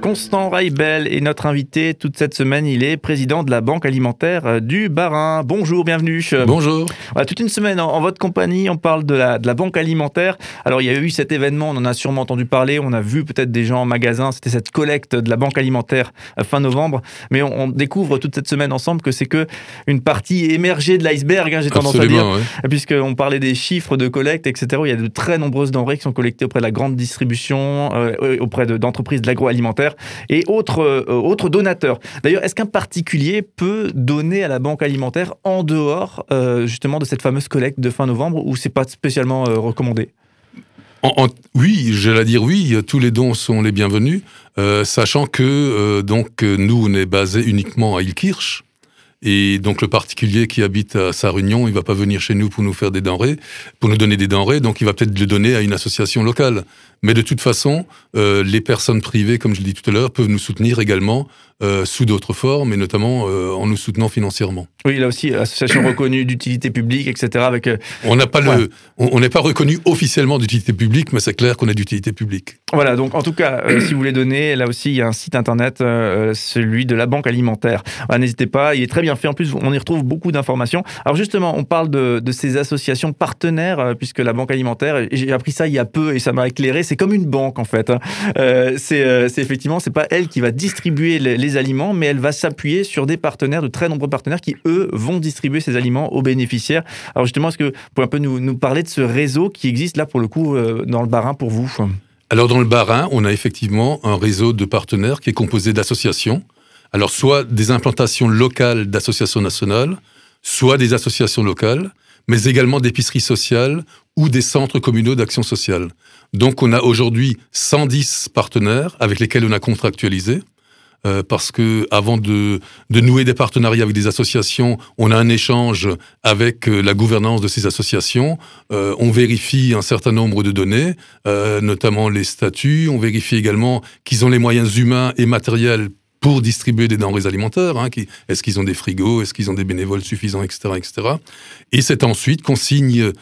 Constant Raibel est notre invité toute cette semaine. Il est président de la Banque alimentaire euh, du Barin. Bonjour, bienvenue. Bonjour. Voilà, toute une semaine en, votre compagnie, on parle de la, de la, Banque alimentaire. Alors, il y a eu cet événement, on en a sûrement entendu parler. On a vu peut-être des gens en magasin. C'était cette collecte de la Banque alimentaire euh, fin novembre. Mais on, découvre toute cette semaine ensemble que c'est que une partie émergée de l'iceberg, hein, j'ai tendance à dire. Puisqu'on parlait des chiffres de collecte, etc. Il y a de très nombreuses denrées qui sont collectées auprès de la grande distribution, euh, auprès d'entreprises de, l'agroalimentaire et autres, euh, autres donateurs. D'ailleurs, est-ce qu'un particulier peut donner à la banque alimentaire en dehors euh, justement de cette fameuse collecte de fin novembre ou c'est pas spécialement euh, recommandé? Oui, j'allais dire oui, tous les dons sont les bienvenus, sachant que donc nous on est basé uniquement à Ilkirch, et donc le particulier qui habite à sa réunion, il va pas venir chez nous pour nous faire des denrées, pour nous donner des denrées, donc il va peut-être le donner à une association locale. Mais de toute façon, euh, les personnes privées, comme je l'ai dit tout à l'heure, peuvent nous soutenir également euh, sous d'autres formes, et notamment euh, en nous soutenant financièrement. Oui, là aussi, association reconnue d'utilité publique, etc. Avec, on n'a pas le, on n'est pas reconnu officiellement d'utilité publique, mais c'est clair qu'on est d'utilité publique. Voilà, donc en tout cas, si vous voulez donner, là aussi, il y a un site internet, celui de la Banque alimentaire. N'hésitez pas, il est très bien fait. En plus, on y retrouve beaucoup d'informations. Alors justement, on parle de, de ces associations partenaires, puisque la Banque alimentaire, j'ai appris ça il y a peu et ça m'a éclairé c'est comme une banque en fait. Hein. Euh, euh, c'est effectivement, c'est pas elle qui va distribuer les, aliments, mais elle va s'appuyer sur des partenaires, de très nombreux partenaires qui eux vont distribuer ces aliments aux bénéficiaires. Alors justement, est-ce que vous pouvez un peu nous, parler de ce réseau qui existe là pour le coup euh, dans le Barin pour vous? Alors dans le Barin, on a effectivement un réseau de partenaires qui est composé d'associations. Alors soit des implantations locales d'associations nationales, soit des associations locales, mais également d'épiceries sociales ou des centres communaux d'action sociale. Donc on a aujourd'hui 110 partenaires avec lesquels on a contractualisé. Euh, parce que avant de, de, nouer des partenariats avec des associations, on a un échange avec euh, la gouvernance de ces associations. Euh, on vérifie un certain nombre de données, euh, notamment les statuts. On vérifie également qu'ils ont les moyens humains et matériels pour distribuer des denrées alimentaires. Hein, qui, est-ce qu'ils ont des frigos Est-ce qu'ils ont des bénévoles suffisants, etc., etc. Et c'est ensuite qu'on signe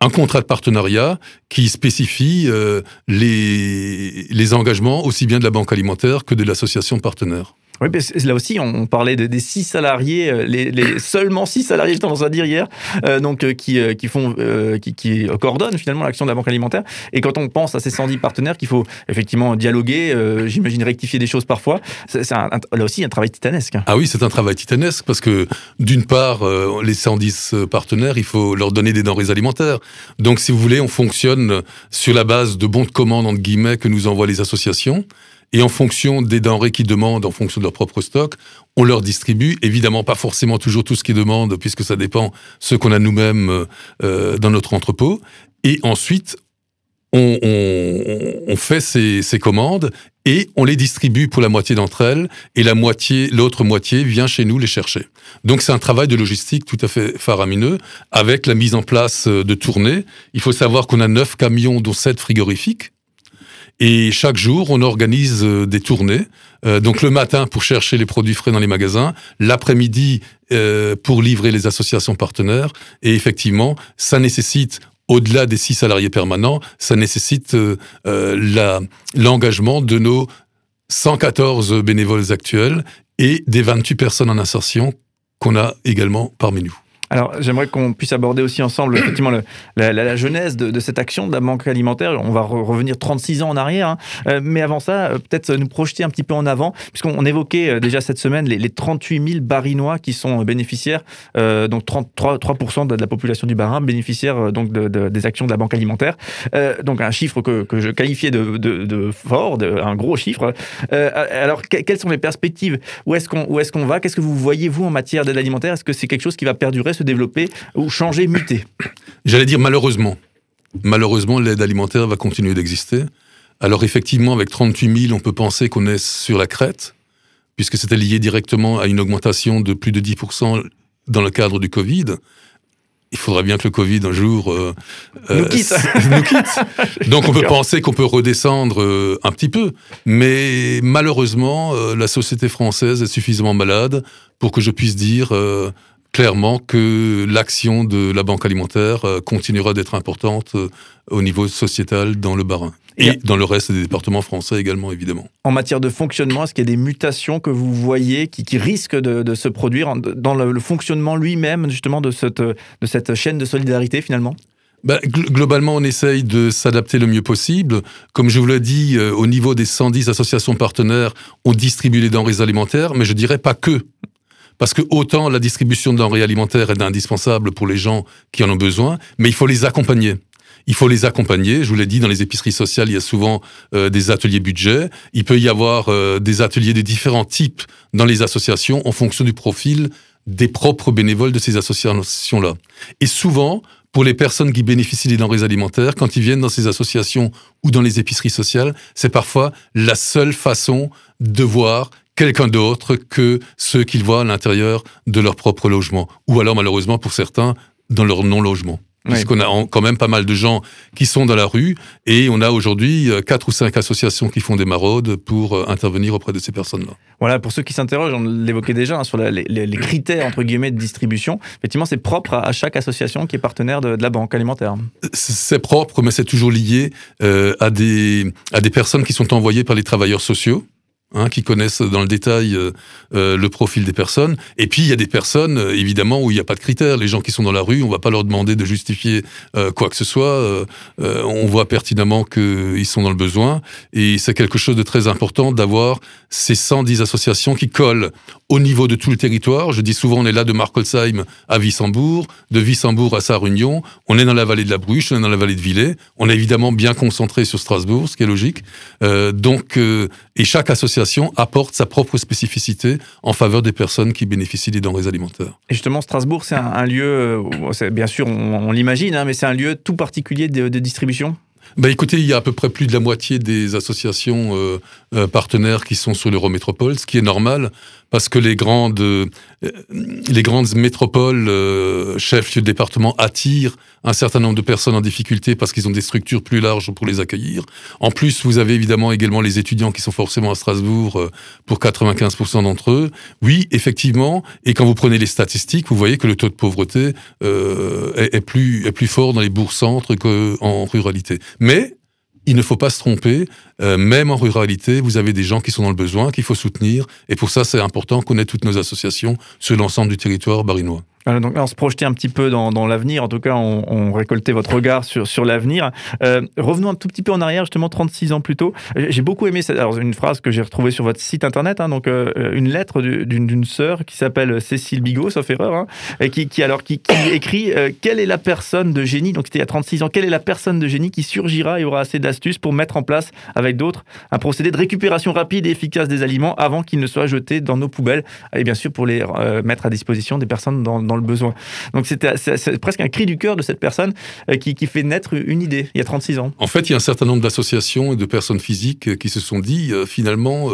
un contrat de partenariat qui spécifie euh, les, les engagements aussi bien de la banque alimentaire que de l'association partenaire. Oui, là aussi, on, parlait de, des six salariés, euh, les, les seulement six salariés, j'ai tendance à dire hier, euh, donc euh, qui, qui font, qui, qui, coordonnent finalement l'action de la banque alimentaire. Et quand on pense à ces 110 partenaires qu'il faut effectivement dialoguer, j'imagine rectifier des choses parfois, c'est là aussi un travail titanesque. Ah oui, c'est un travail titanesque parce que d'une part, les 110 partenaires, il faut leur donner des denrées alimentaires. Donc, si vous voulez, on fonctionne sur la base de bons de commande entre guillemets que nous envoient les associations. Et en fonction des denrées qu'ils demandent, en fonction de leur propre stock, on leur distribue. Évidemment, pas forcément toujours tout ce qu'ils demandent, puisque ça dépend ce qu'on a nous-mêmes euh, euh, dans notre entrepôt. Et ensuite, on, on, on fait ces, ces, commandes et on les distribue pour la moitié d'entre elles, et la moitié, l'autre moitié vient chez nous les chercher. Donc c'est un travail de logistique tout à fait faramineux, avec la mise en place de tournées. Il faut savoir qu'on a neuf camions, dont sept frigorifiques. Et chaque jour, on organise euh, des tournées. Euh, donc le matin pour chercher les produits frais dans les magasins, l'après-midi euh, pour livrer les associations partenaires. Et effectivement, ça nécessite au-delà des six salariés permanents, ça nécessite l'engagement de nos 114 bénévoles actuels et des 28 personnes en insertion qu'on a également parmi nous. Alors, j'aimerais qu'on puisse aborder aussi ensemble effectivement la, la, genèse de, cette action de la banque alimentaire. On va revenir 36 ans en arrière, hein. euh, mais avant ça, euh, peut-être nous projeter un petit peu en avant, puisqu'on évoquait euh, déjà cette semaine les, les, 38 000 barinois qui sont bénéficiaires, donc 33 3 de la population du Barin bénéficiaires donc de, de, des actions de la banque alimentaire. donc un chiffre que, que je qualifiais de, de fort, un gros chiffre. alors, quelles sont les perspectives? Où est-ce qu'on est qu'on va? Qu'est-ce que vous voyez vous en matière d'aide alimentaire? Est-ce que c'est quelque chose qui va perdurer? Développer ou changer, muter J'allais dire malheureusement. Malheureusement, l'aide alimentaire va continuer d'exister. Alors effectivement, avec 38 000, on peut penser qu'on est sur la crête, puisque c'était lié directement à une augmentation de plus de 10% dans le cadre du Covid. Il faudra bien que le Covid un jour euh, nous, quitte. nous, quitte. Donc on peut penser qu'on peut redescendre euh, un petit peu, mais malheureusement, euh, la société française est suffisamment malade pour que je puisse dire clairement que l'action de la banque alimentaire euh, continuera d'être importante euh, au niveau sociétal dans le Bas-Rhin. Et, dans le reste des départements français également, évidemment. En matière de fonctionnement, est-ce qu'il y a des mutations que vous voyez qui, risquent de, se produire dans le, fonctionnement lui-même, justement, de cette, de cette chaîne de solidarité, finalement? Ben, globalement, on essaye de s'adapter le mieux possible. Comme je vous l'ai dit, euh, au niveau des 110 associations partenaires, on distribue les denrées alimentaires, mais je dirais pas que. Parce que autant la distribution de denrées alimentaires est indispensable pour les gens qui en ont besoin, mais il faut les accompagner. Il faut les accompagner. Je vous l'ai dit, dans les épiceries sociales, il y a souvent euh, des ateliers budget. Il peut y avoir euh, des ateliers de différents types dans les associations en fonction du profil des propres bénévoles de ces associations-là. Et souvent, pour les personnes qui bénéficient des denrées alimentaires, quand ils viennent dans ces associations ou dans les épiceries sociales, c'est parfois la seule façon de voir quelqu'un d'autre que ceux qu'ils voient à l'intérieur de leur propre logement. Ou alors, malheureusement, pour certains, dans leur non-logement. Puisqu'on a quand même pas mal de gens qui sont dans la rue et on a aujourd'hui euh, quatre ou cinq associations qui font des maraudes pour euh, intervenir auprès de ces personnes-là. Voilà, pour ceux qui s'interrogent, on l'évoquait déjà hein, sur les, critères entre guillemets de distribution. Effectivement, c'est propre à, chaque association qui est partenaire de, la banque alimentaire. C'est propre, mais c'est toujours lié euh, à des à des personnes qui sont envoyées par les travailleurs sociaux. Hein, qui connaissent dans le détail euh, euh, le profil des personnes. Et puis il y a des personnes, euh, évidemment, où il n'y a pas de critères. Les gens qui sont dans la rue, on va pas leur demander de justifier quoi que ce soit. on voit pertinemment qu'ils sont dans le besoin. Et c'est quelque chose de très important d'avoir ces 110 associations qui collent au niveau de tout le territoire. Je dis souvent, on est là de Markolsheim à Wissembourg, de Wissembourg à Sarre-Union. On est dans la vallée de la Bruche, on est dans la vallée de Villers. On est évidemment bien concentré sur Strasbourg, ce qui est logique. donc, et chaque association apporte sa propre spécificité en faveur des personnes qui bénéficient des denrées alimentaires. Et justement, Strasbourg, c'est un, lieu, euh, bien sûr, on, l'imagine, hein, mais c'est un lieu tout particulier de, distribution? Bah écoutez, il y a à peu près plus de la moitié des associations euh, euh, partenaires qui sont sur l'Eurométropole, ce qui est normal parce que les grandes, euh, les grandes métropoles, chefs de département, attirent un certain nombre de personnes en difficulté parce qu'ils ont des structures plus larges pour les accueillir. En plus, vous avez évidemment également les étudiants qui sont forcément à Strasbourg euh, pour 95% d'entre eux. Oui, effectivement, et quand vous prenez les statistiques, vous voyez que le taux de pauvreté euh, est, plus, est plus fort dans les bourgs-centres qu'en ruralité. Mais il ne faut pas se tromper, euh, même en ruralité, vous avez des gens qui sont dans le besoin, qu'il faut soutenir, et pour ça, c'est important qu'on ait toutes nos associations sur l'ensemble du territoire barinois. Donc, on se projetait un petit peu dans, l'avenir, en tout cas, on, récoltait votre regard sur, l'avenir. Euh, revenons un tout petit peu en arrière, justement, 36 ans plus tôt. J'ai beaucoup aimé alors, une phrase que j'ai retrouvée sur votre site internet, hein, donc euh, une lettre d'une sœur qui s'appelle Cécile Bigot, sauf erreur, hein, et qui, alors, qui écrit euh, Quelle est la personne de génie, donc c'était il y a 36 ans, quelle est la personne de génie qui surgira et aura assez d'astuces pour mettre en place avec d'autres un procédé de récupération rapide et efficace des aliments avant qu'ils ne soient jetés dans nos poubelles, et bien sûr pour les mettre à disposition des personnes dans le besoin. Donc c'était presque un cri du cœur de cette personne euh, qui, fait naître une idée il y a 36 ans. En fait, il y a un certain nombre d'associations et de personnes physiques euh, qui se sont dit euh, finalement.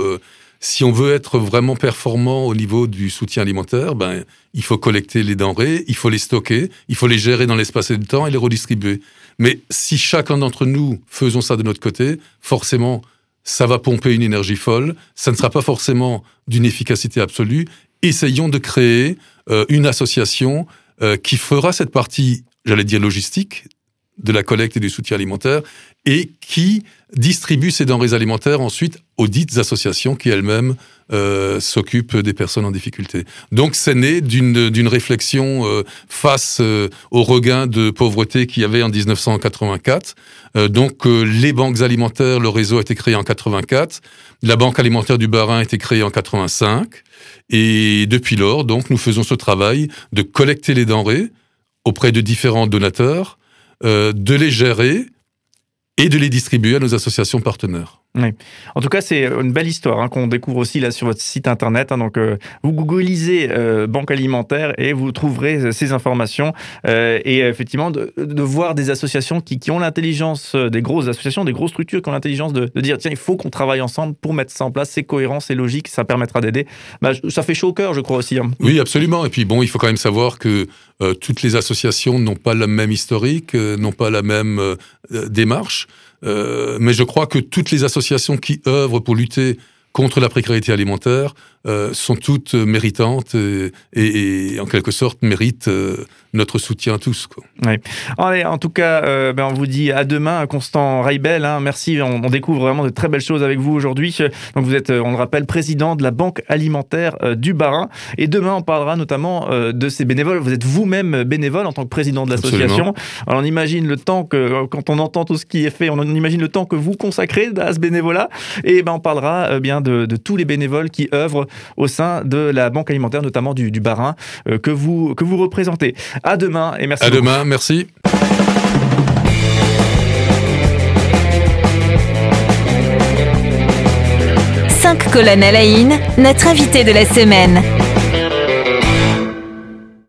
si on veut être vraiment performant au niveau du soutien alimentaire, ben, il faut collecter les denrées, il faut les stocker, il faut les gérer dans l'espace et le temps et les redistribuer. Mais si chacun d'entre nous faisons ça de notre côté, forcément, ça va pomper une énergie folle, ça ne sera pas forcément d'une efficacité absolue. Essayons de créer une association euh, qui fera cette partie, j'allais dire logistique, de la collecte et du soutien alimentaire, et qui distribue ces denrées alimentaires ensuite aux dites associations qui elles-mêmes euh, s'occupent des personnes en difficulté. Donc c'est né d'une réflexion face au regain de pauvreté qu'il y avait en 1984. donc les banques alimentaires, le réseau a été créé en 84, la banque alimentaire du Barin a été créée en 85. Et depuis lors, donc, nous faisons ce travail de collecter les denrées auprès de différents donateurs, euh, de les gérer et de les distribuer à nos associations partenaires. En tout cas, c'est une belle histoire hein, qu'on découvre aussi là sur votre site internet. Hein. donc, euh, vous googlisez euh, banque alimentaire et vous trouverez euh, ces informations. et effectivement, de, voir des associations qui, ont l'intelligence, des grosses associations, des grosses structures qui ont l'intelligence de, dire tiens, il faut qu'on travaille ensemble pour mettre ça en place. C'est cohérent, c'est logique, ça permettra d'aider. Bah, ça fait chaud au cœur, je crois aussi. Hein. Oui, absolument. Et puis bon, il faut quand même savoir que toutes les associations n'ont pas le même historique, n'ont pas la même démarche. Euh, mais je crois que toutes les associations qui œuvrent pour lutter contre la précarité alimentaire euh, sont toutes méritantes et, et, en quelque sorte méritent euh, notre soutien tous. Quoi. Oui. Allez, en tout cas, euh, ben on vous dit à demain, Constant Raibel. Hein, merci, on, on, découvre vraiment de très belles choses avec vous aujourd'hui. Donc vous êtes, on le rappelle, président de la Banque alimentaire du Barin. Et demain, on parlera notamment de ces bénévoles. Vous êtes vous-même bénévole en tant que président de l'association. Alors on imagine le temps que, quand on entend tout ce qui est fait, on imagine le temps que vous consacrez à ce bénévolat. Et ben on parlera bien de, de tous les bénévoles qui œuvrent au sein de la Banque alimentaire, notamment du, du Barin, euh, que, vous, que vous représentez. À demain et merci. À beaucoup. demain, merci. Cinq colonnes à la notre invité de la semaine.